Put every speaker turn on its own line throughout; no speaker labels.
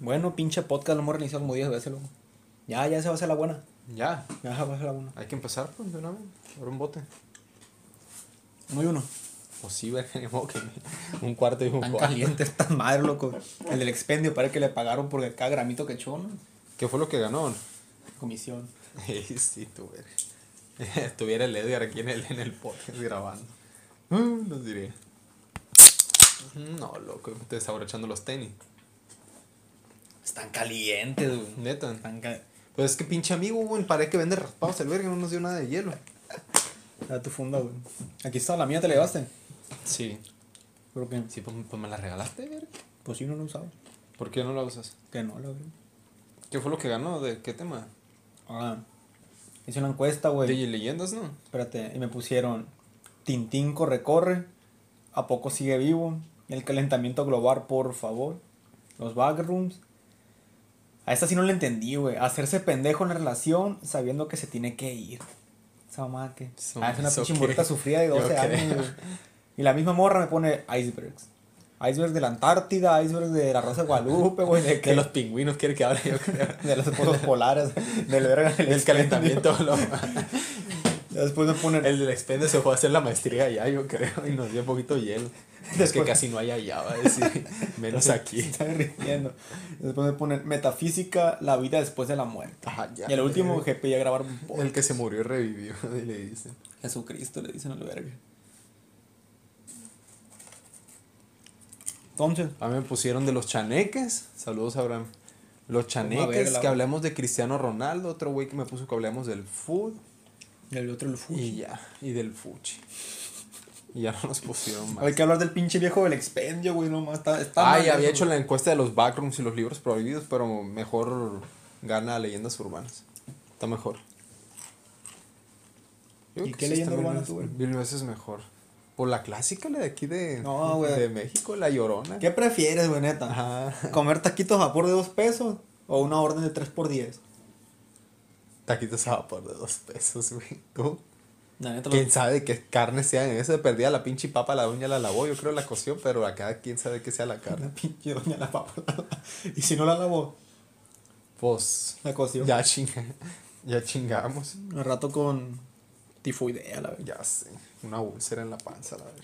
Bueno, pinche podcast lo hemos reiniciado como 10 veces, loco. Ya, ya se va a hacer la buena.
Ya,
Ya se va a hacer la buena.
hay que empezar pues de una vez. Por un bote.
Uno y uno.
Pues sí, verga, ni modo que un cuarto y un
Tan
cuarto.
caliente esta madre, loco. El del expendio parece que le pagaron por cada gramito que echó, ¿no?
¿Qué fue lo que ganó?
Comisión.
Sí, tú, verga. Estuviera el Edgar aquí en el, en el podcast grabando. Nos diría. No, loco, estoy desabrochando los tenis.
Están calientes, güey.
Neta.
Están ca-
Pues es que pinche amigo, güey, parece que vende raspados el verga, no nos dio nada de hielo.
Da tu funda, güey. Aquí está, la mía te la llevaste.
Sí.
Creo que.
Sí, pues, pues me la regalaste, verga.
Pues sí, no lo usaba.
¿Por qué no la usas?
Que no, la verdad.
¿Qué fue lo que ganó? ¿De qué tema?
Ah. Hice una encuesta, güey.
De leyendas, ¿no?
Espérate, y me pusieron Tintín corre, corre. ¿A poco sigue vivo? El calentamiento global, por favor. Los backrooms. A esta sí no le entendí, güey. Hacerse pendejo en la relación sabiendo que se tiene que ir. Esa mamá que. Ah, es una pinche morrita sufrida de
Yo
12 años, güey. Y la misma morra me pone icebergs. Icebergs de la Antártida, icebergs de la Rosa de Guadalupe, güey. De, que
De los pingüinos quiere que hable, yo creo.
de los polares. Del verga del
calentamiento. Lo-
Después me ponen.
el del expendio se fue a hacer la maestría allá, yo creo, y nos dio un poquito hielo. Es que
Después-
casi no hay allá, va a decir. Menos aquí.
Está derritiendo. Después me ponen metafísica, la vida después de la muerte.
Ajá, ya.
y el último que pedía grabar un.
El que se murió y revivió, y le dicen.
Jesucristo le dicen al verga. Entonces,
A mí me pusieron de los chaneques. Saludos, Abraham. Los chaneques,
la-
que hablemos de Cristiano Ronaldo. Otro güey que me puso que hablemos del food.
el otro el Fuji.
Y ya. Y del fuchi. Y ya no nos pusieron más.
Hay que hablar del pinche viejo del expendio, güey, nomás está, está mal
Ay, había
eso,
hecho
güey.
la encuesta de los backrooms y los libros prohibidos, pero mejor gana leyendas urbanas. Está mejor. Yo
¿Y qué leyenda
está
urbana tú, güey?
Mil veces mejor. Por la clásica, la de aquí de,
No,
de México, la llorona.
¿Qué prefieres, güey, neta?
Ajá.
¿Comer taquitos a vapor de dos pesos o una orden de 3 por 10
Taquitos a vapor de dos pesos, güey. ¿Tú?
La
¿Quién
los-
sabe qué carne sea en esa? Perdía la pinche papa, la doña la lavó, yo creo la coció, pero acá quién sabe qué sea la
la
carne.
pinche doña la papa. y si no la lavó,
Pues
la coció.
ya chinga, ya chingamos.
Un rato con tifoidea, la verdad.
Ya sé, una úlcera en la panza, la verdad.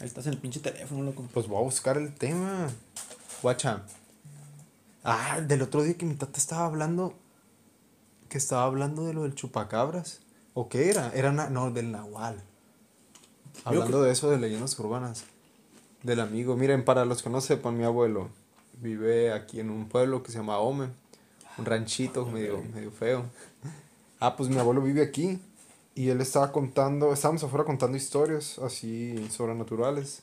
Ahí estás en el pinche teléfono, loco.
Pues voy a buscar el tema. Guacha. Ah, del otro día que mi tata estaba hablando. Que estaba hablando de lo del chupacabras. ¿O qué era? Era na- no, del Nahual. Hablando de eso de leyendas urbanas. Del amigo. Miren, para los que no sepan, mi abuelo vive aquí en un pueblo que se llama Ome. Un ranchito medio, medio feo. Ah, pues mi abuelo vive aquí. Y él estaba contando, estábamos afuera contando historias así sobrenaturales.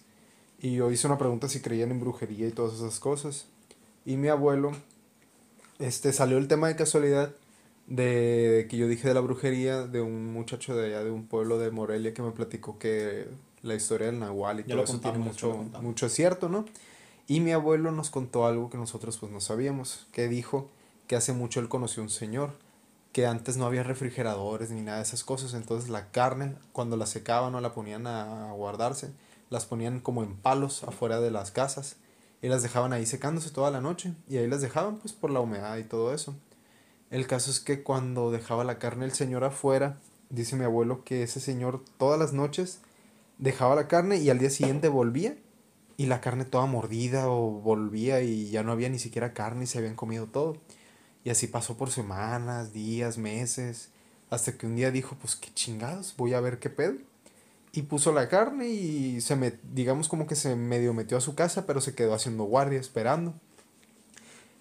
Y yo hice una pregunta si creían en brujería y todas esas cosas. Y mi abuelo, este, salió el tema de casualidad de que yo dije de la brujería de un muchacho de allá de un pueblo de Morelia que me platicó que la historia del Nahual y
Ya
todo eso
contamos,
tiene mucho, mucho cierto, ¿no? Y mi abuelo nos contó algo que nosotros pues no sabíamos, que dijo que hace mucho él conoció un señor, que antes no había refrigeradores ni nada de esas cosas, entonces la carne cuando la secaban o la ponían a guardarse, las ponían como en palos afuera de las casas y las dejaban ahí secándose toda la noche y ahí las dejaban pues por la humedad y todo eso. El caso es que cuando dejaba la carne el señor afuera, dice mi abuelo que ese señor todas las noches dejaba la carne y al día siguiente volvía y la carne toda mordida o volvía y ya no había ni siquiera carne y se habían comido todo. Y así pasó por semanas, días, meses, hasta que un día dijo, pues qué chingados, voy a ver qué pedo. Y puso la carne y se me, digamos como que se medio metió a su casa, pero se quedó haciendo guardia, esperando.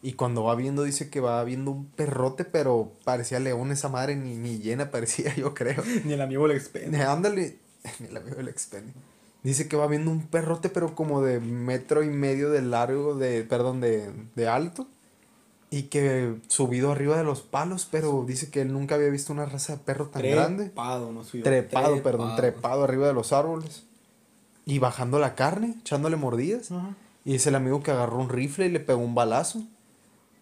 Y cuando va viendo, dice que va viendo un perrote, pero parecía león esa madre, ni, ni llena parecía, yo creo.
Ni el amigo le expende.
Ándale, ni el amigo del expendio. Dice que va viendo un perrote, pero como de metro y medio de largo, de, perdón, de, de alto. Y que subido arriba de los palos, pero dice que él nunca había visto una raza de perro tan grande.
Trepado, no subió.
Trepado, perdón, trepado arriba de los árboles. Y bajando la carne, echándole mordidas. Y dice el amigo que agarró un rifle y le pegó un balazo.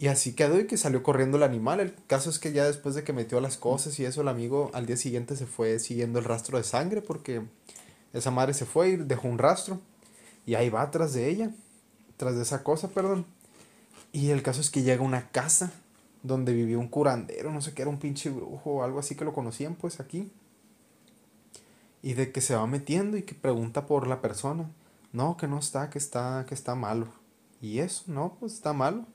Y así quedó y que salió corriendo el animal. El caso es que ya después de que metió las cosas y eso, el amigo al día siguiente se fue siguiendo el rastro de sangre porque esa madre se fue y dejó un rastro. Y ahí va tras de ella, tras de esa cosa, perdón. Y el caso es que llega a una casa donde vivía un curandero, no sé qué era, un pinche brujo o algo así que lo conocían pues aquí. Y de que se va metiendo y que pregunta por la persona. No, que no está, que está, que está malo. Y eso, no, pues está malo.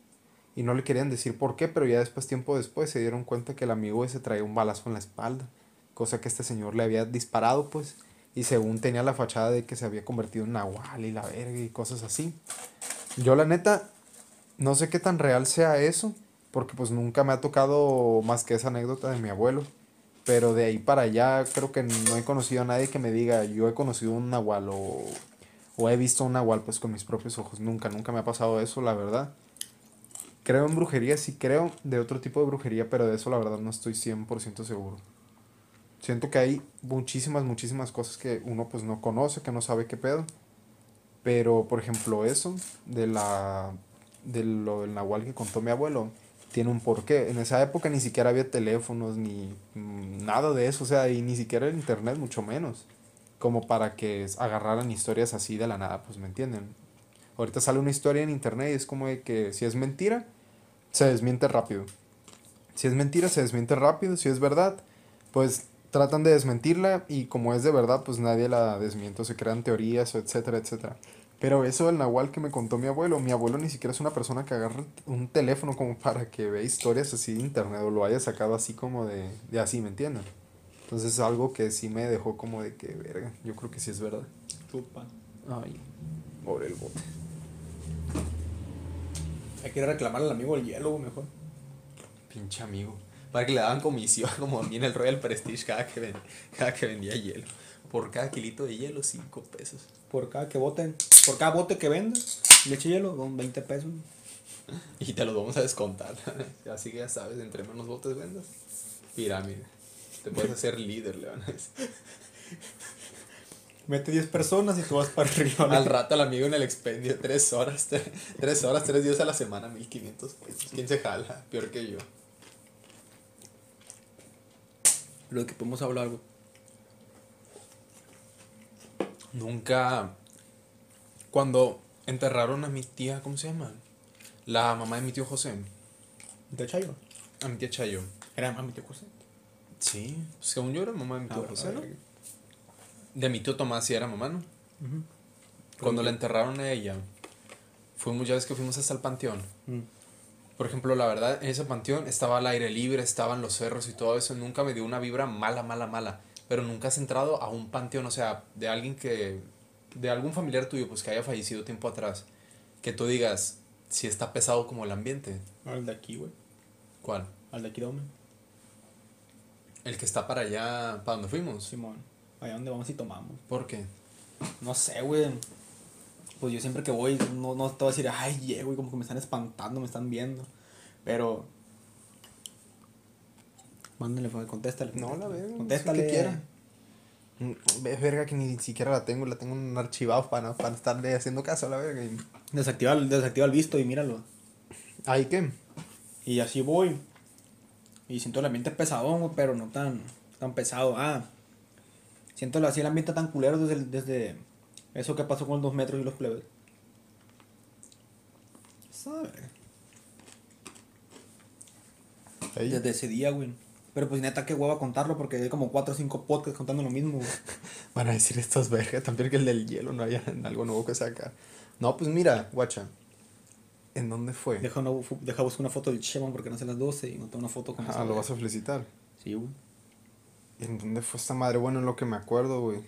Y no le querían decir por qué, pero ya después, tiempo después, se dieron cuenta que el amigo ese traía un balazo en la espalda. Cosa que este señor le había disparado, pues. Y según tenía la fachada de que se había convertido en Nahual y la verga y cosas así. Yo la neta, no sé qué tan real sea eso, porque pues nunca me ha tocado más que esa anécdota de mi abuelo. Pero de ahí para allá creo que no he conocido a nadie que me diga, yo he conocido un nahual o, o he visto un nahual pues con mis propios ojos. Nunca, nunca me ha pasado eso, la verdad. Creo en brujería, sí creo de otro tipo de brujería, pero de eso la verdad no estoy 100% seguro. Siento que hay muchísimas, muchísimas cosas que uno pues no conoce, que no sabe qué pedo. Pero, por ejemplo, eso de la de lo del nahual que contó mi abuelo tiene un porqué. En esa época ni siquiera había teléfonos ni mm, nada de eso, o sea, y ni siquiera el internet, mucho menos. Como para que agarraran historias así de la nada, pues me entienden. Ahorita sale una historia en internet y es como de que si es mentira, se desmiente rápido. Si es mentira, se desmiente rápido. Si es verdad, pues tratan de desmentirla y como es de verdad, pues nadie la desmiente, o se crean teorías, o etcétera, etcétera. Pero eso del nahual que me contó mi abuelo, mi abuelo ni siquiera es una persona que agarre un teléfono como para que vea historias así de internet o lo haya sacado así como de, de así, ¿me entienden? Entonces es algo que sí me dejó como de que, verga, yo creo que sí es verdad.
Chupa.
Ay, pobre el bote.
Hay que ir a reclamar al amigo el hielo, mejor.
Pinche amigo. Para que le daban comisión como a mí en el Royal Prestige cada que, ven- cada que vendía hielo. Por cada kilito de hielo, 5 pesos.
Por cada que boten, por cada bote que venda, leche hielo, son 20 pesos.
Y te los vamos a descontar. Así que ya sabes, entre menos botes vendas, pirámide. Te puedes hacer líder, le van a decir.
Mete 10 personas y tú vas para arriba.
Al rato al amigo en el expendio, 3 horas, 3 horas, 3 días a la semana, 1500 pesos. ¿Quién se jala? Peor que yo.
Lo que podemos hablar, güey.
Nunca. Cuando enterraron a mi tía, ¿cómo se llama? La mamá de mi tío José.
¿De Chayo?
A mi tía Chayo.
Era mami, tío José.
Sí, según yo era mamá de mi tío
Ah,
José. De mi tío Tomás sí era mamá, ¿no? Cuando la enterraron a ella, fuimos, ya ves que fuimos hasta el panteón. Por ejemplo, la verdad, en ese panteón estaba al aire libre, estaban los cerros y todo eso. Nunca me dio una vibra mala, mala, mala. Pero nunca has entrado a un panteón, o sea, de alguien que. de algún familiar tuyo, pues que haya fallecido tiempo atrás. Que tú digas, si está pesado como el ambiente.
Al de aquí, güey.
¿Cuál?
Al de aquí, dame.
El que está para allá, para donde fuimos.
Simón. Allá donde vamos y tomamos.
¿Por qué?
No sé, güey. Pues yo siempre que voy, no, no te voy a decir, ay, yeah, güey, como que me están espantando, me están viendo. Pero. Mándale, contéstale.
No la veo.
Contéstale.
Que quiera. Ve, verga, que ni siquiera la tengo. La tengo en un archivado para, para estarle haciendo caso a la verga. y-
Desactiva, desactiva el visto y míralo.
¿Ahí qué?
Y así voy. Y siento el ambiente pesadón, pero no tan, tan pesado. Ah, siento así el ambiente tan culero desde, el- desde eso que pasó con los dos metros y los plebes. ¿Sabes?
Ahí.
Desde ese día, güey. Pero pues neta, qué hueva contarlo porque hay como 4 o 5 podcasts contando lo mismo, güey.
Van a decir estos vergas. También que el del hielo no haya algo nuevo que sacar. No, pues mira, guacha. ¿En dónde fue?
Deja, una, deja buscar una foto del Cheman porque no sé las 12 y no tengo una foto con
Ah, lo vas a felicitar.
Sí, güey.
¿En dónde fue esta madre? Bueno, en lo que me acuerdo, güey.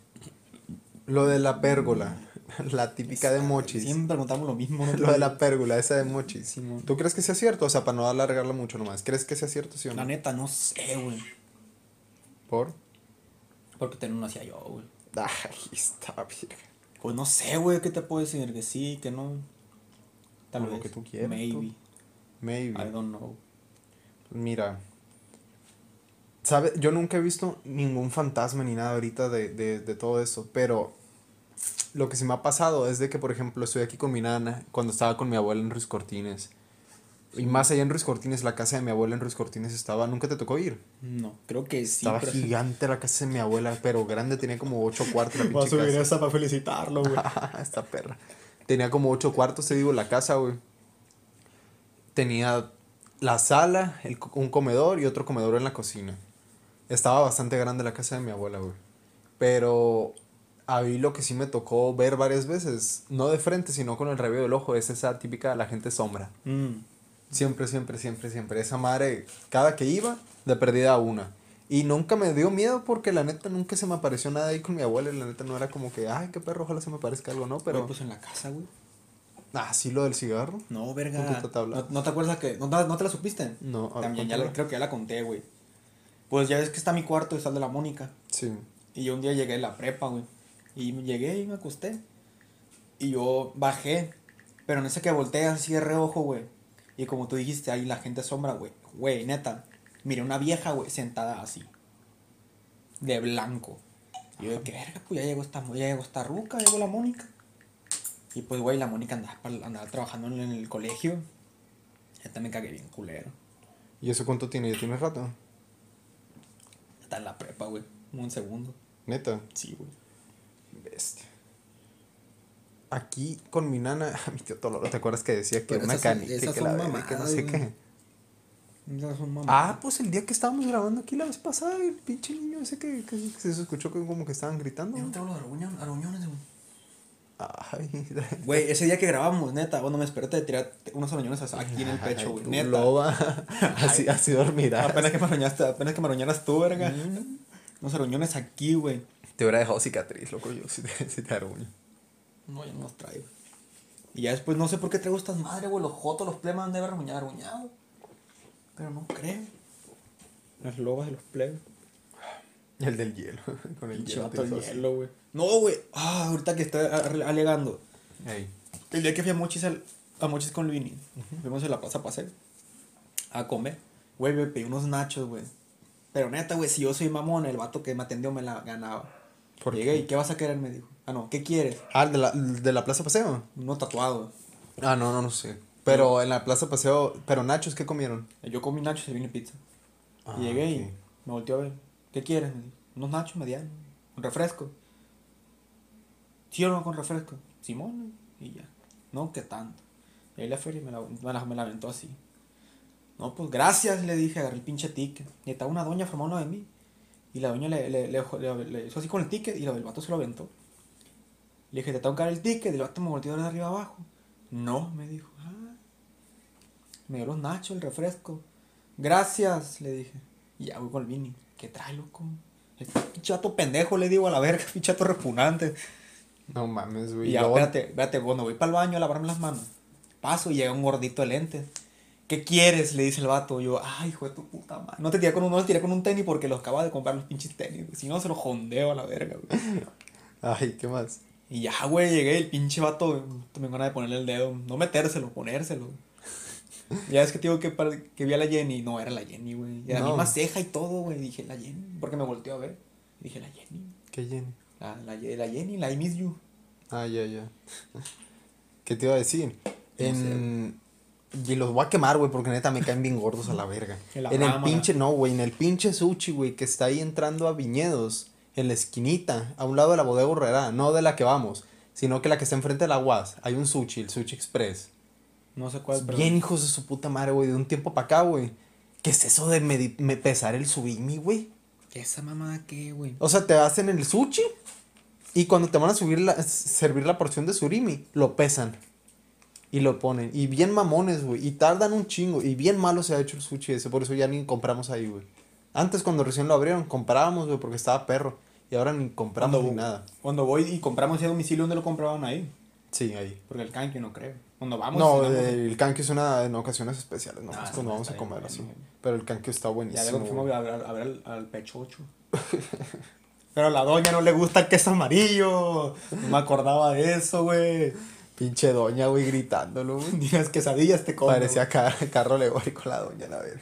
Lo de la pérgola. La típica de mochis.
Siempre contamos lo mismo. ¿no?
Lo de la pérgola, esa de mochis. ¿Tú crees que sea cierto? O sea, para no alargarla mucho nomás. ¿Crees que sea cierto, sí o no?
La neta, no sé, güey.
¿Por?
Porque tener uno hacía yo, güey.
Ay, está bien.
Pues no sé, güey, ¿qué te puedo decir? Que sí, que no. Tal vez.
que tú quieras,
Maybe.
Maybe.
I don't know.
Mira. ¿Sabe? Yo nunca he visto ningún fantasma ni nada ahorita de, de, de todo eso. Pero lo que se me ha pasado es de que, por ejemplo, estoy aquí con mi nana cuando estaba con mi abuela en Ruiz Cortines. Y más allá en Ruiz Cortines, la casa de mi abuela en Ruiz Cortines estaba. ¿Nunca te tocó ir?
No, creo que sí.
estaba
pero-
gigante la casa de mi abuela, pero grande, tenía como ocho cuartos la
Voy a subir
casa.
esa para felicitarlo, güey.
Esta perra. Tenía como ocho cuartos, te digo, la casa, güey. Tenía la sala, el un comedor y otro comedor en la cocina. Estaba bastante grande la casa de mi abuela, güey. Pero a mí lo que sí me tocó ver varias veces, no de frente, sino con el rabillo del ojo, es esa típica de la gente sombra.
Mm.
Siempre, siempre, siempre, siempre. Esa madre, cada que iba, de perdida una. Y nunca me dio miedo porque la neta nunca se me apareció nada ahí con mi abuela. y La neta no era como que, ay, qué perro, ojalá se me parezca algo, ¿no?
Pero pues en la casa, güey.
Ah, sí, lo del cigarro.
No,
¿Con
verga. ¿No, no te acuerdas que.? ¿No, no te la supiste?
No, a
También, ya creo que ya la conté, güey. Pues ya ves que está mi cuarto y está el de la Mónica.
Sí.
Y yo un día llegué a la prepa, güey. Y llegué y me acosté. Y yo bajé. Pero en ese que volteé así de reojo, güey. Y como tú dijiste, ahí la gente sombra, güey. Güey, neta. Miré una vieja, güey, sentada así. De blanco. Y yo de que verga, pues ya llegó esta, ya llegó esta ruca, llegó la Mónica. Y pues, güey, la Mónica andaba, andaba trabajando en el colegio. Ya también cagué bien culero.
¿Y eso cuánto tiene? ¿Ya tiene rato?
En la prepa, güey. Un segundo.
Neta.
Sí, güey.
Bestia. Aquí con mi nana, mi tío Toloro, ¿te acuerdas que decía que y
esas
que la verga, que no sé qué? Ah, pues el día que estábamos grabando aquí la vez pasada, el pinche niño ese que, que se escuchó como que estaban gritando.
Yo no tengo los aruñones, aruñones, güey.
Ay,
Güey, ese día que grabamos, neta, bueno, me esperé de tirar unos aruñones aquí en el pecho, güey. Neta.
loba. así, así dormirás.
Apenas que me aruñaste, apenas que me aruñaras tú, verga. Unos aruñones aquí, güey.
Te hubiera dejado cicatriz, loco, yo si te, si te aruño.
No, yo no los traigo. Y ya después no sé por qué traigo estas madres, güey. Los jotos, los plebes han de haber aruñado. Pero no creo. Las lobas de los plebes.
El del hielo, con el hielo.
el
así.
hielo, güey. No, güey. Ah, ahorita que estoy a- alegando. El día que fui a Mochis, al- a Mochis con Luini, fuimos a la plaza paseo a comer. Güey, me pedí unos nachos, güey. Pero neta, güey, si yo soy mamón, el vato que me atendió me la ganaba.
¿Por
Llegué
qué?
y ¿qué vas a querer? Me dijo. Ah, no, ¿qué quieres?
Ah, ¿el de la, de la Plaza Paseo.
Uno tatuado.
Ah, no, no, no sé. Pero en la Plaza Paseo, pero Nachos, ¿qué comieron?
Yo comí nachos y vine pizza.
Ah,
llegué y me volteó a ver. ¿Qué quieres? Me dijo. Unos nachos medianos. Un refresco. ¿Sí o no con refresco? Simón. Y ya. No, ¿qué tanto? Y ahí la feria me la, me la, aventó así. No, pues gracias, le dije, agarré el pinche ticket. Y estaba una doña formando de mí. Y la doña le, le, le, le- hizo así con el ticket y el vato se lo aventó. Le dije, te tengo que dar el ticket. Y el vato me volteó de arriba abajo. No, me dijo. Ah. Me dio los nachos, el refresco. Gracias, le dije. Y ya voy con el Vini. ¿Qué trae, loco? Este pinche pendejo, le digo a la verga, pinche repugnante.
No mames, güey.
Y ya,
luego-
espérate, espérate, cuando voy para el baño a lavarme las manos, paso y llega un gordito de lentes. ¿Qué quieres? Le dice el vato. Yo, ay, hijo de tu puta madre. No te tiré con un, no te tiré con un tenis porque los acabas de comprar los pinches tenis. güey. Si no, se los jondeo a la verga, güey.
Ay, ¿qué más?
Y ya, güey, llegué, el pinche vato, me ganas de ponerle el dedo. No metérselo, ponérselo. Ya es que te digo que, que vi a la Jenny. No, era la Jenny, güey. Era la
No.
misma ceja y todo, güey. Dije, la Jenny. Porque me volteó a ver. Dije, la Jenny.
¿Qué Jenny?
La, la, la Jenny, la I miss you.
Ah, ya, ya. ¿Qué te iba a decir? En... Y los voy a quemar, güey, porque neta me caen bien gordos a la verga.
En la
En el pinche, no, güey, en el pinche sushi, güey, que está ahí entrando a Viñedos, en la esquinita, a un lado de la bodega horrera, no de la que vamos, sino que la que está enfrente de la UAS. Hay un sushi, el Sushi Express.
No sé cuál, pero.
Bien hijos de su puta madre, güey, de un tiempo para acá, güey. ¿Qué es eso de me pesar el subimi, güey?
¿Esa mamada qué, güey?
O sea, te hacen el sushi y cuando te van a subir la, servir la porción de surimi, lo pesan. Y lo ponen. Y bien mamones, güey. Y tardan un chingo. Y bien malo se ha hecho el sushi ese. Por eso ya ni compramos ahí, güey. Antes cuando recién lo abrieron, comprábamos, güey, porque estaba perro. Y ahora ni compramos
Cuando,
ni nada.
cuando voy y compramos ese domicilio, ¿dónde lo compraban ahí?
Sí, ahí.
Porque el canque no creo. Cuando vamos.
No, el canque es una en ocasiones especiales, no
Ah,
cuando vamos a comer así.
bien.
Pero el canque está
Ya
buenísimo.
luego fuimos a ver, a ver al, al pechocho. Pero a la doña no le gusta el queso amarillo. No me acordaba de eso, güey.
Pinche doña, güey, gritándolo, güey.
Ni las quesadillas te comen.
Parecía car- carro alegórico la doña, la verga.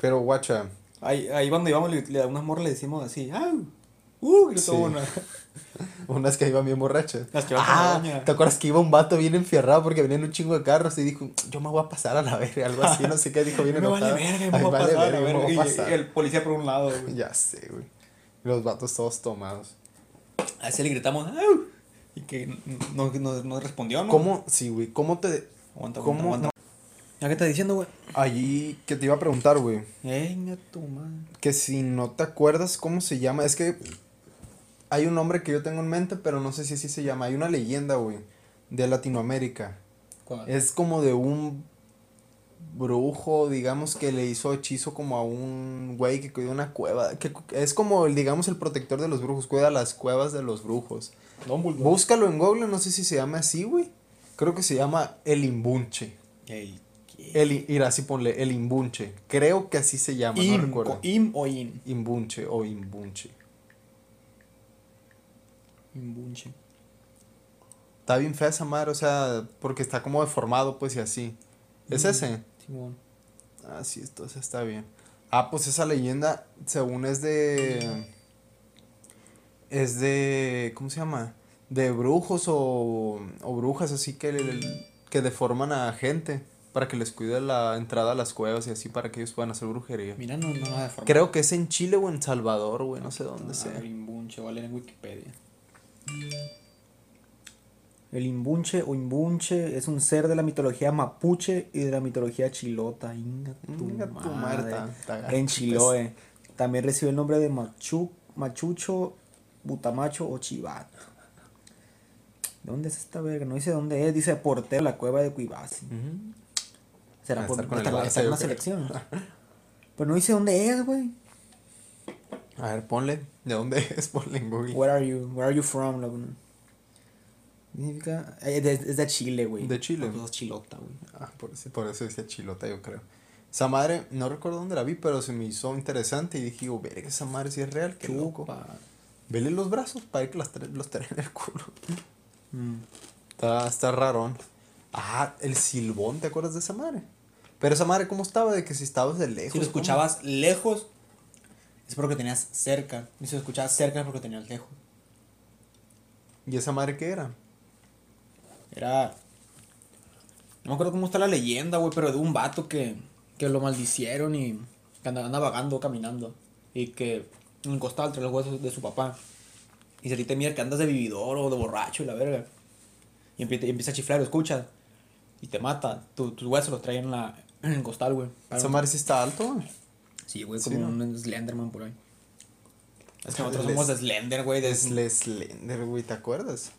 Pero, guacha,
Ahí, ahí cuando íbamos, le, le a unas morras le decimos así, ¡au! ¡Uh! Gritó
Sí.
una.
unas que iban bien borrachas.
Las que iban con la
ah. ¿te acuerdas que iba un vato bien enfierrado porque venían un chingo de carros y dijo, yo me voy a pasar a la verga, algo así, no sé qué dijo bien
vale
enojado.
verga,
Ay,
me voy a
vale
pasar,
verga,
a
me voy a pasar.
Y el policía por un lado, güey.
Ya sé, güey. Los vatos todos tomados.
Así le gritamos, ¡au! Y que no, no, no respondió, ¿no?
¿Cómo? Sí, güey, ¿cómo te...
Aguanta,
¿Cómo?
aguanta. ¿Ya qué estás diciendo, güey?
Allí, que te iba a preguntar, güey,
Venga, tu madre.
que si no te acuerdas cómo se llama, es que hay un nombre que yo tengo en mente, pero no sé si así se llama. Hay una leyenda, güey, de Latinoamérica.
¿Cuál?
Es como de un brujo, digamos, que le hizo hechizo como a un güey que cuida una cueva. Que es como, el, digamos, el protector de los brujos, cuida las cuevas de los brujos.
Dumbledore.
Búscalo en Google, no sé si se llama así, güey. Creo que se llama el imbunche. El, i- mira, así ponle, el imbunche. Creo que así se llama, no
Im,
recuerdo.
co- im o in.
Imbunche o imbunche.
Imbunche.
Está bien fea esa madre, o sea, porque está como deformado, pues, y así. ¿Es ese?
Simón.
Ah, sí, entonces está bien. Ah, pues esa leyenda, según es de. Es de. ¿Cómo se llama? De brujos o, o brujas así que, que deforman a gente para que les cuide la entrada a las cuevas y así para que ellos puedan hacer brujería.
Mira, no, no nada de forma.
Creo que es en Chile o en Salvador, güey, no sé dónde
A
sea.
ver, imbunche, vale en Wikipedia. El imbunche o imbunche es un ser de la mitología mapuche y de la mitología chilota. Inga tu
Inga
en. Chiloé. También recibe el nombre de machu, machucho, butamacho o chivato. ¿Dónde es esta verga? No dice dónde es. Dice portero la cueva de Cuibasi. Será
Va a
por
estar con
estar- estar en
creo.
selección. Pero no dice dónde es, güey.
A ver, ponle. ¿De dónde es? Ponle en Google.
Where are you? Where are you from? loco? Significa- eh, Es de, es Chile, güey.
De Chile.
Pues, chilota, güey.
Ah, por eso, por eso decía chilota, yo creo. Esa madre, no recuerdo dónde la vi, pero se me hizo interesante y dije, oh, verga, esa madre sí es real, qué loco. Vele los brazos para que las tra- los traen en el culo.
Mm.
Está, está rarón. Ah, el silbón, ¿te acuerdas de esa madre? Pero esa madre, ¿cómo estaba? De que si estabas de lejos.
Si lo
¿cómo?
escuchabas lejos, es porque tenías cerca. Y si lo escuchabas cerca es porque tenías lejos.
¿Y esa madre qué era?
Era. No me acuerdo cómo está la leyenda, güey, pero de un vato que, que lo maldicieron y que anda, anda vagando, caminando. Y que en el costal entre los huesos de su papá. Y se te mira que andas de vividor o de borracho y la verga. Y empieza, a chiflar, lo escuchas. Y te mata. Tu- tus huesos los traen en, la, en el costal, güey.
Esa madre sí está alto.
Sí, güey,
Sí,
como
¿no?
un Slenderman por ahí. Es que nosotros
les-
somos de Slender, güey. de-
Slender, güey, ¿te acuerdas?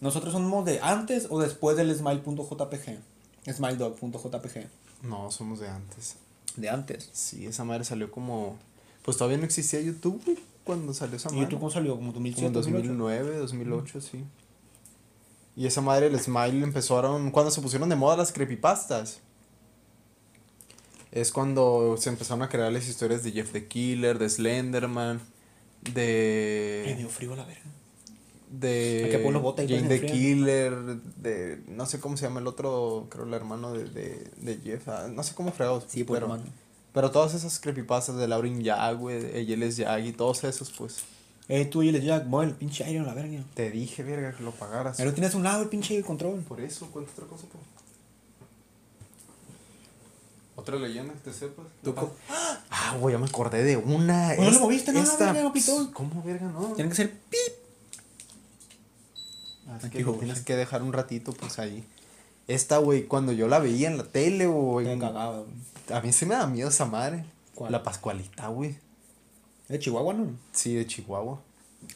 Nosotros somos de antes o después del smile.jpg. Smiledog.jpg.
No, somos de antes.
De antes.
Sí, esa madre salió como... Pues todavía no existía YouTube, güey, cuando salió esa
¿Y
madre.
YouTube cómo salió? ¿Como
Como
2007?
en
2008?
2009, 2008, sí. Y esa madre, el Smile, empezaron... Cuando se pusieron de moda las creepypastas. Es cuando se empezaron a crear las historias de Jeff the Killer, de Slenderman,
Me
de...
dio frío la verga.
de
bota y
Jane
pues,
the. Killer, de no sé cómo se llama el otro, creo el hermano de, de, de Jeff, ah, no sé cómo fregados.
Sí,
pero,
hermano.
pero todas esas creepypastas de Lauren Yag, güey, de Yeles Yag y todos esos, pues,
Eh, tú y el Jack, mueve el pinche aire a la verga.
te dije, verga, que lo pagaras.
Lo tienes a un lado el pinche control.
Por eso, cuenta otra cosa, pues. Otra leyenda que te sepas.
Tú co-
Ah, güey, ya me acordé de una.
no
Es-
moviste nada, verga, no pitó.
¿Cómo, verga, no?
Tiene que ser pip.
Ah, es
Aquí,
que lo tienes que dejar un ratito, pues ahí. Esta, güey, cuando yo la veía en la tele, güey.
Me cagaba, güey.
A mí sí me da miedo esa madre.
¿Cuál?
La Pascualita, güey.
De Chihuahua, ¿no?
Sí, de Chihuahua.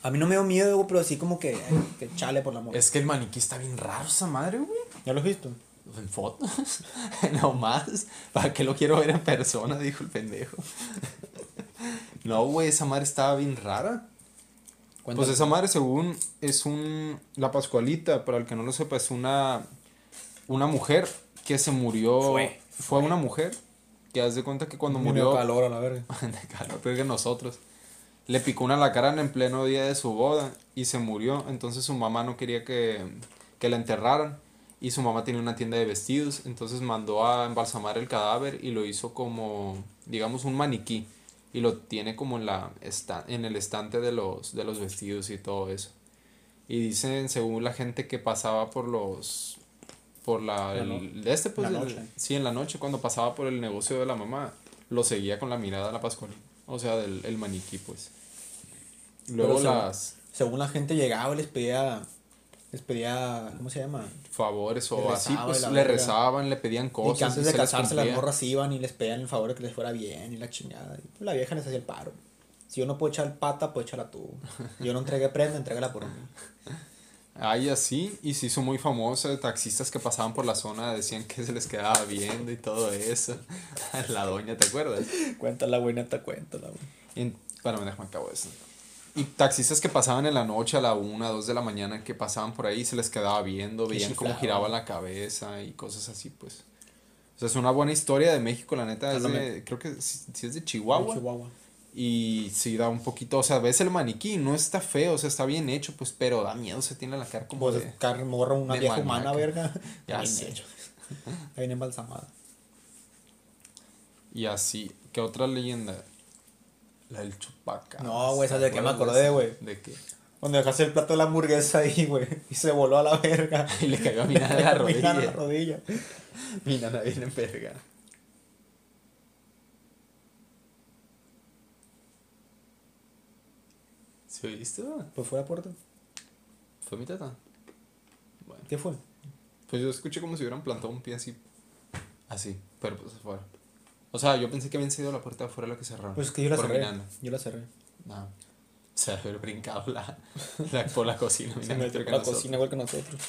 A mí no me dio miedo, güey, pero sí como que, chale por la amor.
Es que el maniquí está bien raro esa madre, güey.
¿Ya lo has visto?
En fotos. no más. ¿Para qué lo quiero ver en persona? Dijo el pendejo. no, güey, esa madre estaba bien rara. Pues esa madre, según es un. La Pascualita, para el que no lo sepa, es una. Una mujer que se murió.
Fue.
Fue una mujer que haz de cuenta que cuando murió.
dio calor a la verga.
de calor, que nosotros. Le picó una lacrana en pleno día de su boda y se murió. Entonces su mamá no quería que, que la enterraran. Y su mamá tenía una tienda de vestidos. Entonces mandó a embalsamar el cadáver y lo hizo como, digamos, un maniquí. Y lo tiene como en, la, en el estante de los, de los vestidos y todo eso. Y dicen, según la gente que pasaba por los... Por la...
La
el-
no-
de este, pues...
la
el- sí, en la noche, cuando pasaba por el negocio de la mamá, lo seguía con la mirada a la Pascualita. O sea, del el maniquí, pues. Luego
Pero según-
las
Según la gente llegaba y les pedía. Les pedía. ¿Cómo se llama?
favores o así, pues le rezaban, le pedían cosas.
y que antes de casarse las morras iban y les pedían el favor de que les fuera bien y la chingada. Y pues, la vieja les hacía el paro. Si yo no puedo echar pata, pues échala tú. Yo no entregué prenda, entrégala por mí.
Ay, así, y se hizo muy famosa de taxistas que pasaban por la zona, decían que se les quedaba viendo y todo eso. la doña, ¿te acuerdas?
Cuéntala, güey, neta, cuéntala, güey.
Espérame, déjame acabo eso. Y taxistas que pasaban en la noche a la una, dos de la mañana, que pasaban por ahí, se les quedaba viendo, veían cómo giraba la cabeza y cosas así, pues. O sea, es una buena historia de México, la neta. Es de- creo que sí, sí es de Chihuahua.
Chihuahua.
Y sí da un poquito, o sea, ves el maniquí, no está feo, o sea, está bien hecho, pues, pero da miedo, se tiene la cara como
Pues
de...
carne morra, una
de
vieja humana, verga.
Ya
Bien
sé.
hecho. Está bien embalsamada.
Y así, ¿qué otra leyenda? La del chupacabras.
No, güey, ¿sabes de qué me
¿Te acuerdas
acordé, güey?
¿De qué?
Cuando dejaste el plato de la hamburguesa ahí, güey. Y se voló a la verga.
Y le cayó a mi nana la
Mi nana
rodilla.
rodilla.
Mi nana viene en verga. ¿Se oíste?
Pues fue la puerta.
¿Fue mi tata? Bueno.
¿Qué fue?
Pues yo escuché como si hubieran plantado un pie así. Así, pero pues afuera. O sea, yo pensé que habían sido la puerta de afuera la que cerraron.
Pues es que yo la cerré. Yo la cerré.
No. Se debe haber brincado la, la- por la cocina.
Se metió por la
nosotros.
cocina igual que nosotros.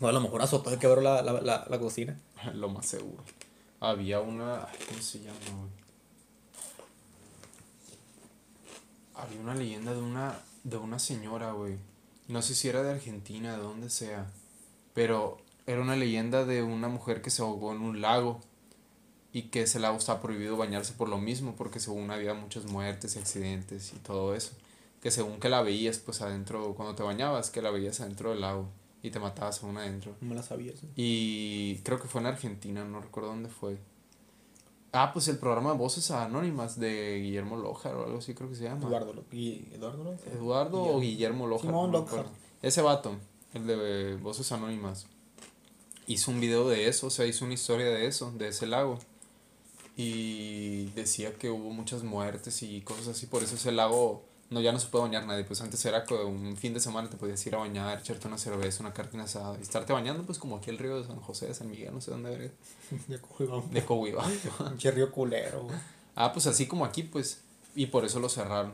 O a lo mejor azotó y quebró la, la, la, la cocina.
Lo más seguro. Había una. ¿Cómo se llama, güey? Había una leyenda de una, de una señora, güey. No sé si era de Argentina, de donde sea. Pero era una leyenda de una mujer que se ahogó en un lago. Y que ese lago estaba prohibido bañarse por lo mismo, porque según había muchas muertes y accidentes y todo eso. Que según que la veías, pues adentro, cuando te bañabas, que la veías adentro del lago. Y te matabas aún adentro.
No me la sabía eso.
Y creo que fue en Argentina, no recuerdo dónde fue. Ah, pues el programa Voces Anónimas de Guillermo Lojar o algo así creo que se llama.
Eduardo. Lo- ¿Y Eduardo?
Eduardo o Guillermo Lojar.
Simón
no
Lojar.
Ese vato, el de Voces Anónimas, hizo un video de eso, o sea, hizo una historia de eso, de ese lago. Y decía que hubo muchas muertes y cosas así, por eso ese lago no ya no se puede bañar nadie. Pues antes era que un fin de semana te podías ir a bañar, echarte una cerveza, una carne asada y estarte bañando, pues como aquí el río de San José, de San Miguel, no sé dónde verga,
Ya cogió
de Coahuila.
cherrío culero, güey.
Ah, pues así como aquí, pues. Y por eso lo cerraron.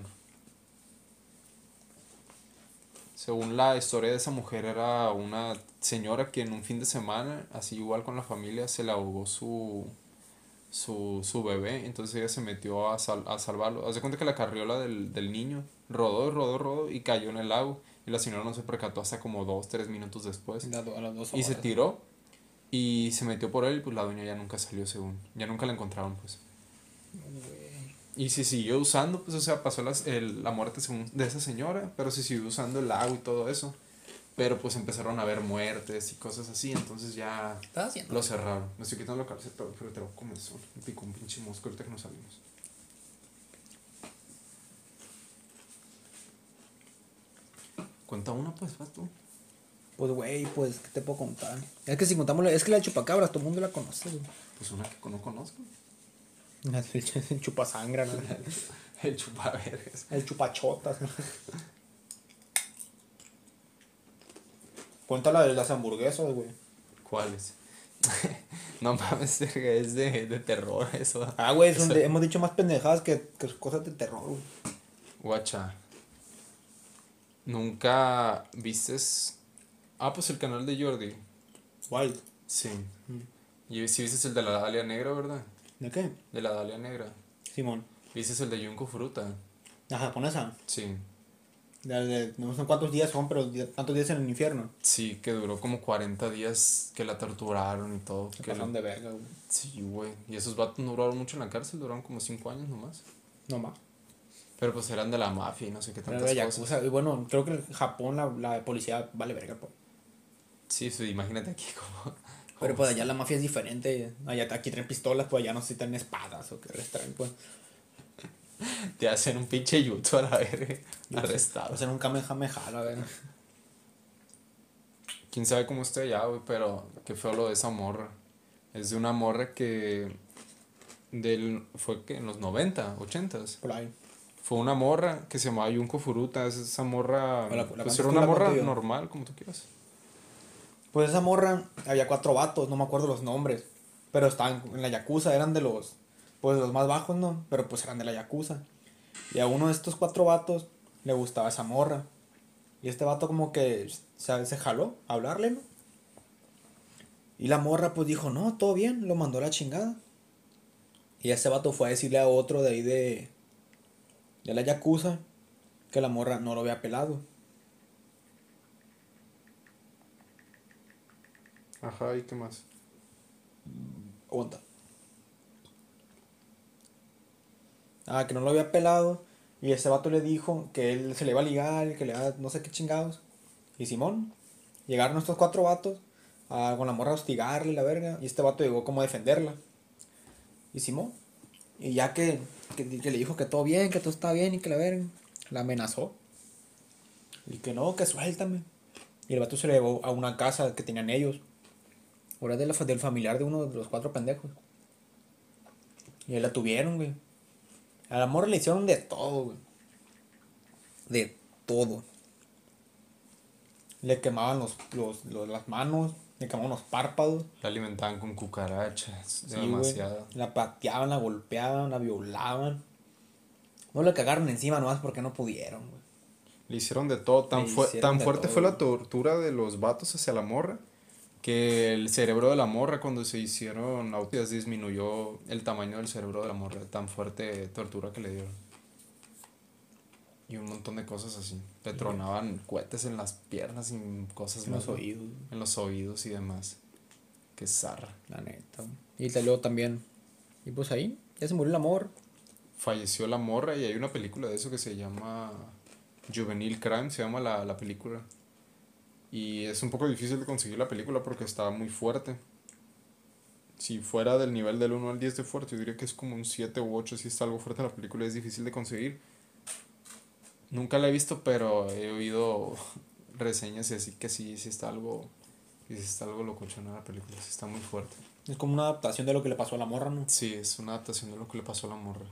Según la historia de esa mujer, era una señora que en un fin de semana, así igual con la familia, se le ahogó su, su, su bebé. Entonces ella se metió a, sal- a salvarlo. Haz de cuenta que la carriola del, del niño rodó, rodó, rodó y cayó en el lago. Y la señora no se percató hasta como dos, tres minutos después.
Dos
Y se tiró y se metió por él y pues la doña ya nunca salió según. Ya nunca la encontraron pues. Y si siguió usando, pues, o sea, pasó las- el- la muerte según- de esa señora, pero si siguió usando el lago y todo eso. Pero pues empezaron a haber muertes y cosas así, entonces ya lo cerraron. Me estoy quitando la calceta, pero te lo comenzó. Me picó un pinche mosco ahorita que no salimos. Cuenta una, pues, vas tú.
Pues, güey, pues, ¿qué te puedo contar? Es que si contamos, la- es que la de chupacabras, todo el mundo la conoce, güey.
Pues una que no conozco.
El chupasangra, ¿no?
El chupavergas.
El chupachotas. la de las hamburguesas, güey.
¿Cuáles? no mames, es de, de terror eso.
Ah, güey,
Eso-
donde hemos dicho más pendejadas que, que cosas de terror, güey.
Guacha. ¿Nunca vistes? Ah, pues el canal de Jordi.
Wild.
Sí. Y si viste el de la Dalia Negra, ¿verdad?
¿De qué?
De la Dalia Negra.
Simón.
¿Viste el de Junko Fruta?
La japonesa.
Sí.
No sé cuántos días son, pero tantos días en el infierno.
Sí, que duró como 40 días que la torturaron y todo.
Se
que
pasaron
la-
de verga, güey.
Sí, güey. Y esos vatos no duraron mucho en la cárcel, duraron como 5 años nomás.
No más.
Pero pues eran de la mafia y no sé qué
Pero
tantas
de
cosas.
Yakuza. Y bueno, creo que en Japón la, la policía vale verga, pues.
Sí, sí, imagínate aquí como...
Pero pues allá la mafia es diferente. Allá aquí traen pistolas, pues allá no sé si traen espadas o qué les traen, pues.
Te hacen un pinche yuto a la verga. Arrestado.
Hacen un kamehameha, la verga.
Quién sabe cómo esté allá, güey, pero qué feo lo de esa morra. Es de una morra que. Del, fue que en los 90, 80
Por ahí.
Fue una morra que se llamaba Junko Furuta. Es esa morra.
La- la
pues era una morra
cuento yo.
normal, como tú quieras.
Pues esa morra, había cuatro vatos, no me acuerdo los nombres. Pero estaban en la Yakuza, eran de los, pues los más bajos, ¿no? Pero pues eran de la Yakuza. Y a uno de estos cuatro vatos le gustaba esa morra. Y este vato como que se, se jaló a hablarle, ¿no? Y la morra pues dijo, no, todo bien, lo mandó a la chingada. Y ese vato fue a decirle a otro de ahí de, de la Yakuza que la morra no lo había pelado.
Ajá, ¿y qué más?
Aguanta. Ah, que no lo había pelado. Y ese vato le dijo que él se le iba a ligar, que le iba a no sé qué chingados. Y Simón, llegaron estos cuatro vatos a, con la morra a hostigarle la verga. Y este vato llegó como a defenderla. Y Simón. Y ya que, que, que le dijo que todo bien, que todo está bien y que la verga. La amenazó. Y que no, que suéltame. Y el vato se le llevó a una casa que tenían ellos. Ahora de la, del familiar de uno de los cuatro pendejos. Y ahí la tuvieron, güey. Al amor le hicieron de todo, güey. De todo. Le quemaban los, los, los- las manos, le quemaban los párpados.
La alimentaban con cucarachas.
Sí, güey.
demasiado.
La pateaban, la golpeaban, la violaban. No le cagaron encima nomás porque no pudieron, güey.
Le hicieron de todo. Tan, fuerte
todo,
fue la tortura de los vatos hacia la morra que el cerebro de la morra cuando se hicieron autistas disminuyó el tamaño del cerebro de la morra. Tan fuerte tortura que le dieron. Y un montón de cosas así. Le tronaban cohetes en las piernas y cosas
En los
más,
oídos,
En los oídos y demás. Qué zarra.
la neta. Y luego también. Y pues ahí, ya se murió el amor.
Falleció la morra y hay una película de eso que se llama Juvenile Crime, se llama la, la película. Y es un poco difícil de conseguir la película porque está muy fuerte. Si fuera del nivel del 1 al 10 de fuerte, yo diría que es como un 7 u 8 si está algo fuerte la película, es difícil de conseguir. Nunca la he visto, pero he oído reseñas y así que sí, sí está algo, sí está algo locochona la película, sí está muy fuerte.
Es como una adaptación de lo que le pasó a la morra, ¿no?
Sí, es una adaptación de lo que le pasó a la morra.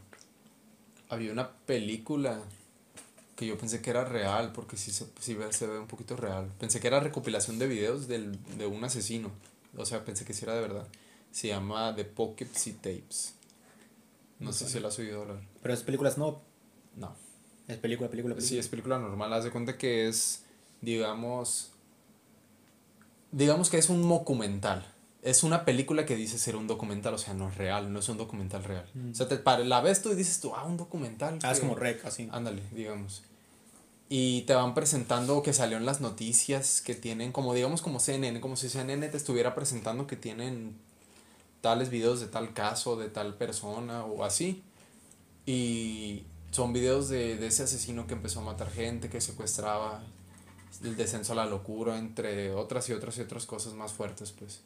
Había una película que yo pensé que era real, porque sí se, sí ve, se ve un poquito real. Pensé que era recopilación de videos del, de un asesino. O sea, pensé que sí era de verdad. Se llama The Poughkeepsie Tapes. No sé si la has oído hablar.
Pero es películas no.
No.
Es película, película, película.
Sí, es película normal. Haz de cuenta que es, digamos, digamos que es un documental. Es una película que dice ser un documental, o sea, no es real, no es un documental real. O sea, te pare- la ves tú y dices tú, ah, un documental.
Ah, es como rec, así.
Ándale, digamos. Y te van presentando que salió en las noticias que tienen, como digamos como CNN, como si CNN te estuviera presentando que tienen tales videos de tal caso, de tal persona o así. Y son videos de, de ese asesino que empezó a matar gente, que secuestraba, el descenso a la locura, entre otras y otras y otras cosas más fuertes, pues.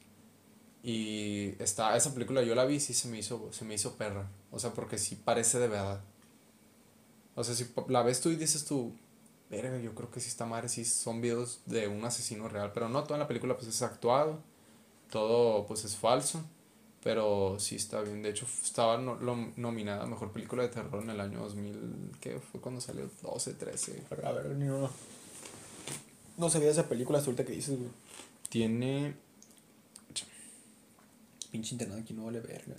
Y está, esa película yo la vi y sí se me hizo, se me hizo perra. O sea, porque sí parece de verdad. O sea, si la ves tú y dices tú, verga, yo creo que sí está madre, sí son videos de un asesino real. Pero no, toda la película pues es actuado, todo pues es falso. Pero sí está bien. De hecho, estaba no, lo- nominada a Mejor Película de Terror en el año 2000, ¿qué fue cuando salió? 12, 13.
Pero, a ver, ni no. No sabía esa película hasta ahorita que dices, güey.
Tiene...
Pinche internet aquí no vale verga.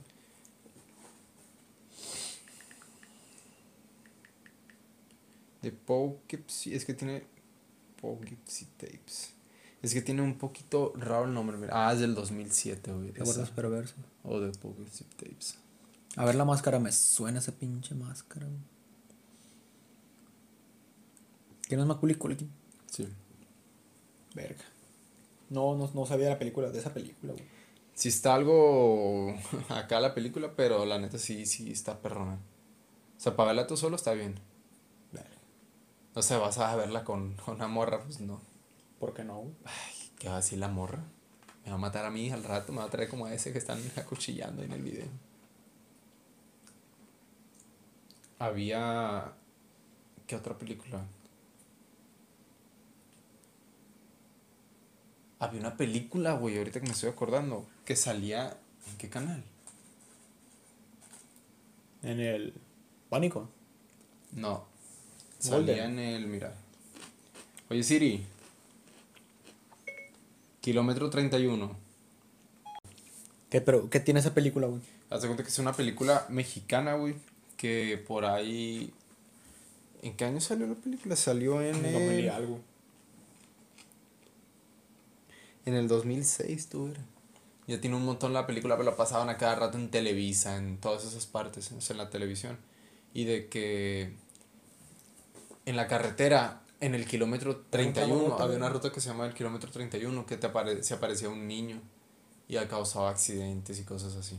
De Poughkeepsie, es que tiene Poughkeepsie Tapes. Es que tiene un poquito raro el nombre, mira. Ah, es del 2007, güey. O de Poughkeepsie Tapes.
A ver la máscara, me suena esa pinche máscara. güey. ¿Quién es Macaulay Culkin?
Sí.
Verga. No, no, no sabía de la película, de esa película, güey.
Sí está algo acá la película, pero la neta sí, sí está perrona. O sea, para verla tú solo está bien.
Verga.
O sea, vas a verla con, con una morra, pues no.
¿Por qué no?
Ay, ¿qué va a decir la morra? Me va a matar a mí al rato, me va a traer como a ese que están acuchillando en el video. Había... ¿Qué otra película? Había una película, güey, ahorita que me estoy acordando, que salía... ¿En qué canal?
En el pánico.
No.
Golden.
Salía en el... Mira. Oye, Siri. Kilómetro 31.
¿Qué, pero, ¿qué tiene esa película, güey?
Haz de cuenta que es una película mexicana, güey. Que por ahí. ¿En qué año salió la película? Salió en.
No
el-
algo.
En el 2006, tú, era. Ya tiene un montón la película, pero la pasaban a cada rato en Televisa, en todas esas partes, en la televisión. Y de que. En la carretera, en el kilómetro 31,
ruta,
había una ruta que se llama el kilómetro 31, que te apare se aparecía un niño y ha causado accidentes y cosas así.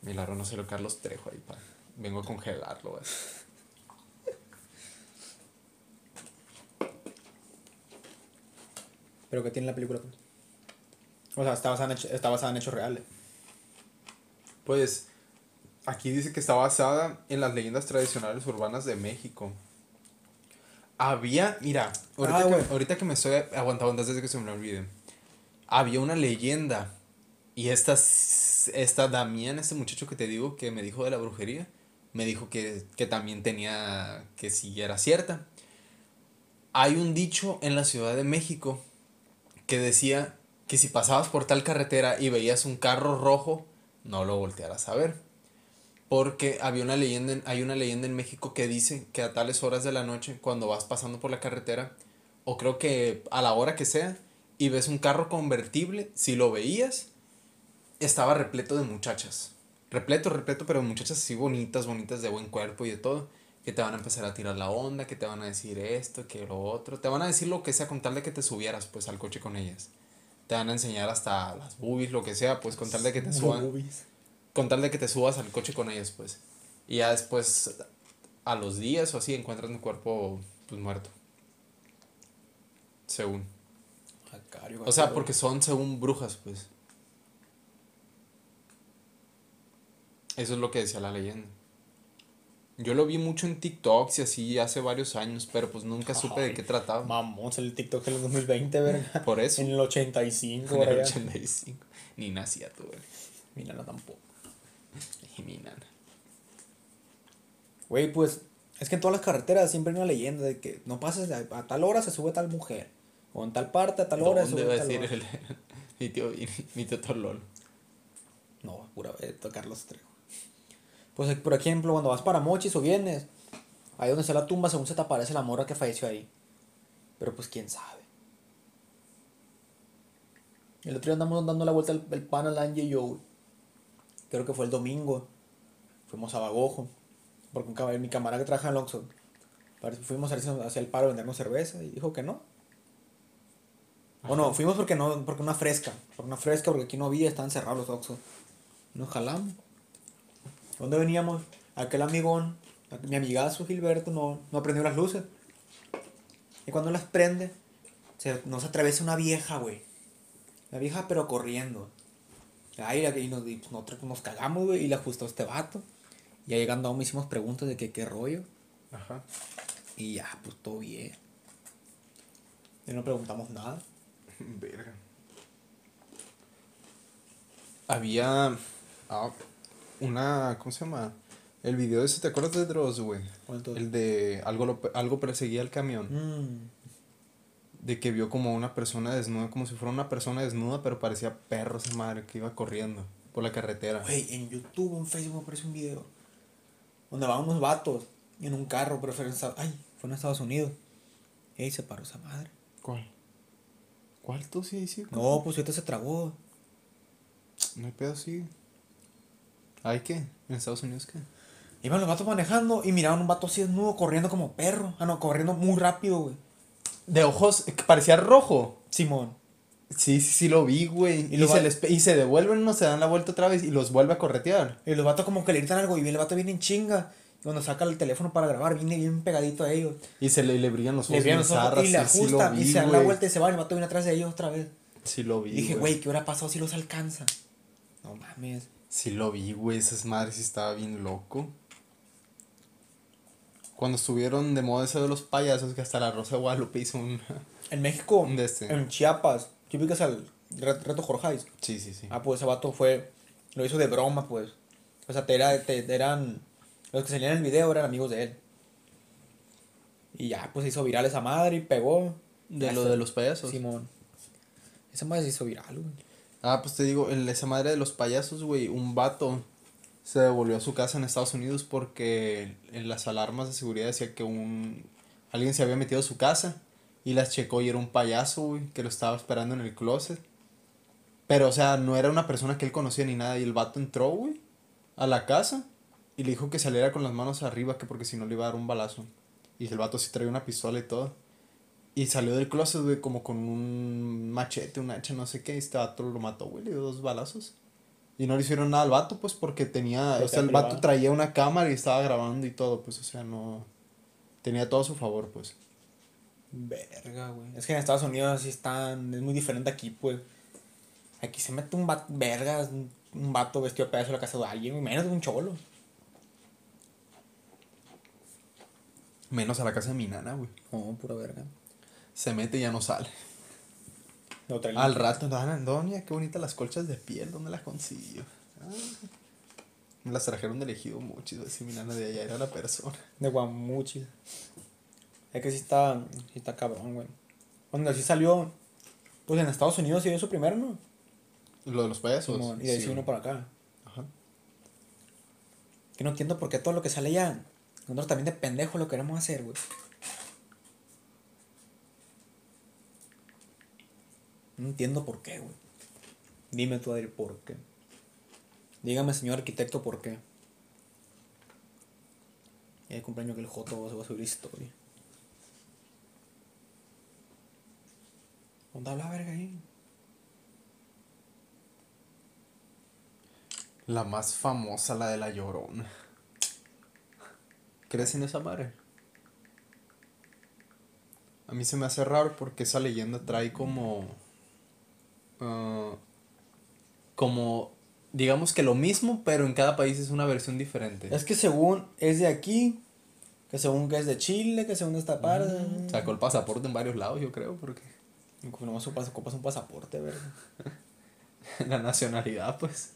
Milagro, no sé lo Carlos Trejo ahí, pa. Vengo a congelarlo, güey.
¿Pero qué tiene la película, pues? O sea, está basada en, hecho- está basada en hechos reales.
Pues aquí dice que está basada en las leyendas tradicionales urbanas de México. Había, mira, ahorita,
Ah,
que, ahorita que me estoy aguantando antes de que se me olvide. Había una leyenda y esta, esta Damián, este muchacho que te digo que me dijo de la brujería, me dijo que, que también tenía, que sí era cierta. Hay un dicho en la Ciudad de México que decía que si pasabas por tal carretera y veías un carro rojo, no lo voltearas a ver. Porque había una leyenda, en- hay una leyenda en México que dice que a tales horas de la noche, cuando vas pasando por la carretera, o creo que a la hora que sea, y ves un carro convertible, si lo veías, estaba repleto de muchachas. Repleto, repleto, pero muchachas así bonitas, bonitas de buen cuerpo y de todo. Que te van a empezar a tirar la onda, que te van a decir esto, que lo otro. Te van a decir lo que sea con tal de que te subieras pues al coche con ellas. Te van a enseñar hasta las boobies, lo que sea, pues con tal de que te suban con tal de que te subas al coche con ellas, pues. Y ya después, a los días o así, encuentras tu cuerpo, pues, muerto. Según.
Yo
O sea, porque son según brujas, pues. Eso es lo que decía la leyenda. Yo lo vi mucho en TikToks y así hace varios años, pero pues nunca supe de
Ay,
qué trataba.
Mamón, sale el TikTok en el 2020, verga.
Por eso.
En el 85,
En el
verga.
85. Ni nacía tú, güey.
Mi nana tampoco.
Y mi nana.
Güey, pues, es que en todas las carreteras siempre hay una leyenda de que no pases de- a tal hora se sube tal mujer. O en tal parte a tal hora se
¿Dónde
sube
va a
tal
decir
hora.
el, mi tío, mi tío?
No, pura vez, Carlos Trejo. Pues, por ejemplo, cuando vas para Mochis o vienes, ahí donde está la tumba, según se te aparece la morra que falleció ahí. Pero pues quién sabe. El otro día andamos dando la vuelta el, el pan al Angie y yo, güey. Creo que fue el domingo. Fuimos a Bagojo. Porque un mi camarada que trabaja en parece- Fuimos a hacía el paro de vendernos cerveza y dijo que no. O no, fuimos porque no, porque una fresca. Porque una fresca, porque aquí no había, estaban cerrados los Oxxo. Nos jalamos. ¿Dónde veníamos? aquel amigón, mi amigazo Gilberto, no, no prendió las luces. Y cuando las prende, se, nos atraviesa una vieja, güey. La vieja, pero corriendo. Ay, y nos, y nosotros nos cagamos, güey, y le ajustó este vato. Ya llegando aún me hicimos preguntas de que qué rollo.
Ajá.
Y ya, pues todo bien. Y no preguntamos nada.
Verga. Había ah, una, ¿cómo se llama? El video ese, ¿te acuerdas de Dross, güey?
¿Cuál de?
El de algo, lo- algo perseguía al camión.
Mm.
De que vio como una persona desnuda, como si fuera una persona desnuda, pero parecía perro esa madre que iba corriendo por la carretera.
Güey, en YouTube, en Facebook aparece un video. Donde van unos vatos en un carro, pero fue en ay, fue en Estados Unidos. Y ahí se paró esa madre.
¿Cuál? ¿Cuál tú sí, sí?
No, pues ahorita se trabó.
No hay pedo, sí. ¿Hay qué? ¿En Estados Unidos qué?
Iban los vatos manejando y miraban un vato así desnudo corriendo como perro. Ah, no, corriendo muy rápido, güey.
De ojos, eh, que parecía rojo.
Simón.
Sí, sí, sí lo vi, güey.
Y
Y, se les y se devuelven, no se dan la vuelta otra vez y los vuelve a corretear.
Y los vatos como que le gritan algo y el vato viene en chinga. Y cuando saca el teléfono para grabar, viene bien pegadito a ellos.
Y se le, le brillan los ojos.
Le brillan
bien
los ojos
zarras,
y le
sí, sí lo
ajustan y se dan la vuelta y se van. Y el vato viene atrás de ellos otra vez.
Sí lo vi,
Y dije, güey, ¿qué hubiera pasado si los alcanza? No mames.
Sí lo vi, güey. Esas madres sí estaba bien loco. Cuando estuvieron de moda eso de los payasos, que hasta la Rosa de Guadalupe hizo un...
En México,
De este.
en Chiapas, ¿tú ubicas al Re- Reto Jorjais?
Sí, sí, sí.
Ah, pues ese vato fue, lo hizo de broma, pues. O sea, te era, te- eran, los que salían en el video eran amigos de él. Y ya, pues se hizo viral esa madre y pegó.
De
Ya
lo de los payasos.
Simón. Esa madre se hizo viral, güey.
Ah, pues te digo, en esa madre de los payasos, güey, un vato se devolvió a su casa en Estados Unidos porque en las alarmas de seguridad decía que un alguien se había metido a su casa y las checó y era un payaso, güey, que lo estaba esperando en el closet. Pero, o sea, no era una persona que él conocía ni nada y el vato entró, güey, a la casa y le dijo que saliera con las manos arriba, que porque si no le iba a dar un balazo. Y el vato sí traía una pistola y todo. Y salió del closet, güey, como con un machete, un hacha, no sé qué. Y este vato lo mató, güey, le dio dos balazos. Y no le hicieron nada al vato, pues, porque tenía... O sea, el
privada.
vato traía una cámara y estaba grabando y todo, pues, o sea, no... Tenía todo a su favor, pues.
Verga, güey. Es que en Estados Unidos así están, es muy diferente aquí, pues. Aquí se mete un vato, vergas, un, vato vestido de pedazo a la casa de alguien, güey, menos de un cholo.
Menos a la casa de mi nana, güey.
No, pura verga.
Se mete y ya no sale. Al rato, doña, qué bonitas las colchas de piel, ¿dónde las consiguió? Ah, me las trajeron de elegido mucho, si mi nana de allá era la persona.
De Guamuchil. Es que sí está, sí está cabrón, güey. Cuando así salió, pues en Estados Unidos sí dio su primero, ¿no?
Lo de los payasos.
Y de ahí
sí.
se vino para acá.
Ajá.
Que no entiendo por qué todo lo que sale ya, nosotros también de pendejo lo queremos hacer, güey. No entiendo por qué, güey. Dime tú, Adri, por qué. Dígame, señor arquitecto, por qué. Y el cumpleaños que el Joto se va a subir historia. ¿Dónde habla verga ahí?
La más famosa, la de la llorona. ¿Crees en esa madre? A mí se me hace raro porque esa leyenda trae como. Ah, como. Digamos que lo mismo, pero en cada país es una versión diferente.
Es que según es de aquí, que según que es de Chile, que según de esta parte.
Sacó el pasaporte en varios lados, yo creo, porque.
Nomás ocupas, ocupas un pasaporte, ¿verdad?
La nacionalidad, pues.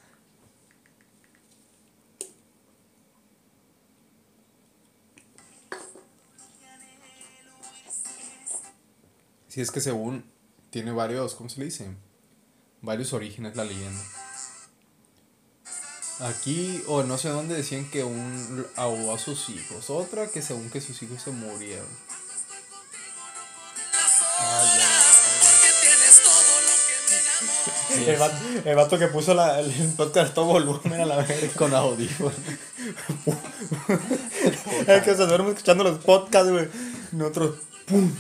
Si es que según tiene varios, ¿cómo se le dice? Varios orígenes la leyenda. Aquí, o no sé dónde decían que un ahogó a sus hijos. Otra que según que sus hijos se murieron. Ay, ya.
El, vato, el vato que puso la, el podcast todo volumen a la verga.
Con audífonos.
Es que se duerme escuchando los podcasts, güey. Nosotros, ¡pum!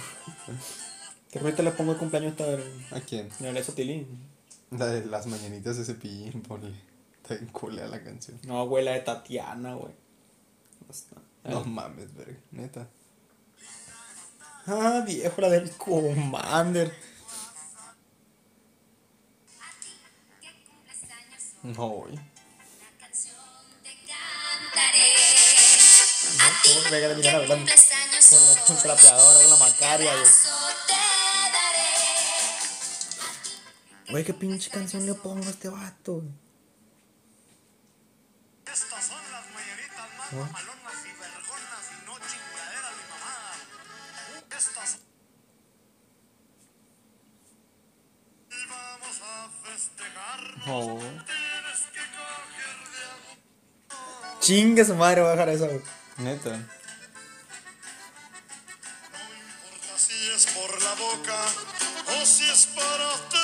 ¿Qué ahorita le pongo el cumpleaños a esta verga?
¿A quién?
A Sotilín.
La de las mañanitas de cepillín, ponle. Está bien culea la canción.
No, güey, la de Tatiana, güey.
No mames, verga. Neta.
Ah, viejo, la del Commander.
No, güey.
¿Cómo me de mirar hablando? Con la trapeadora, con la macaria, güey. Güey, qué pinche canción le pongo a este vato.
Estas son las mañanitas más mamalonas y vergonas y no chingaderas ni mamadas. Estas Y vamos a festejar.
No, güey.
Tienes que coger de.
Chingue su madre, voy a dejar eso, güey.
Neta.
No importa si es por la boca o si es para usted.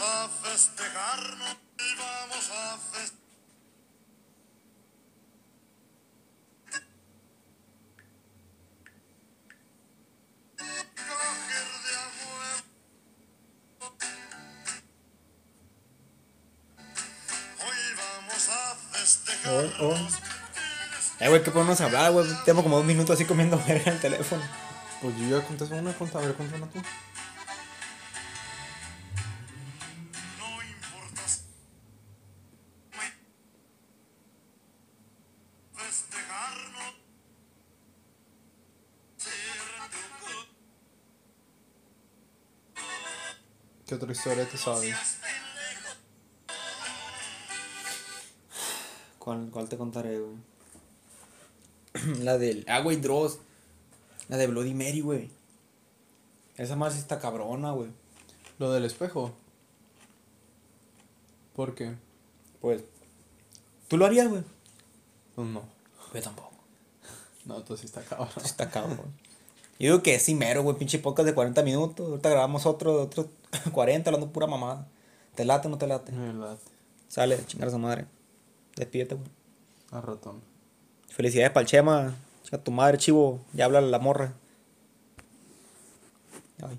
Vamos a festejarnos y vamos a festejar. Coger de a huevo. Hoy vamos a festejar.
Oh, oh. Eh, güey, ¿qué podemos hablar, güey? Tengo como dos minutos así comiendo verga en el teléfono.
Pues yo ya conté una, conta, a ver, una tú. ¿Qué otra historia te sabes?
¿Cuál, cuál te contaré, güey? la del. Ah, güey, Dross. La de Bloody Mary, güey. Esa más está cabrona, güey.
Lo del espejo. ¿Por qué?
Pues. ¿Tú lo harías, güey?
Pues no.
Yo tampoco.
No, tú sí está cabrón.
Está cabrón. Yo digo que es mero, güey. Pinche podcast de 40 minutos. Ahorita grabamos otro, otro 40 hablando pura mamada. ¿Te late o no te late?
Verdad.
Sale, chingar a su madre. Despídete, güey.
A ratón.
Felicidades para el Chema. Chinga tu madre, chivo. Ya habla la morra. Ay.